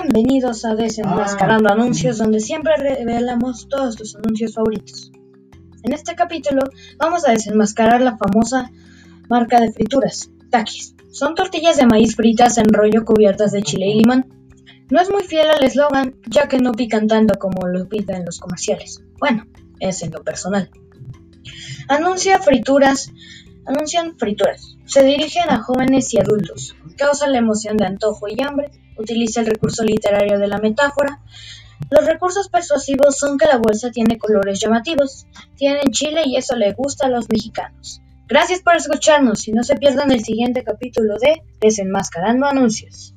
Bienvenidos a Desenmascarando Anuncios, donde siempre revelamos todos tus anuncios favoritos. En este capítulo vamos a desenmascarar la famosa marca de frituras, Takis. Son tortillas de maíz fritas en rollo cubiertas de chile y limón. No es muy fiel al eslogan, ya que no pican tanto como lo piden los comerciales. Bueno, es en lo personal. Anuncia frituras, anuncian frituras. Se dirigen a jóvenes y adultos. Causa la emoción de antojo y hambre utiliza el recurso literario de la metáfora. Los recursos persuasivos son que la bolsa tiene colores llamativos, tienen chile y eso le gusta a los mexicanos. Gracias por escucharnos y no se pierdan el siguiente capítulo de Desenmascarando Anuncios.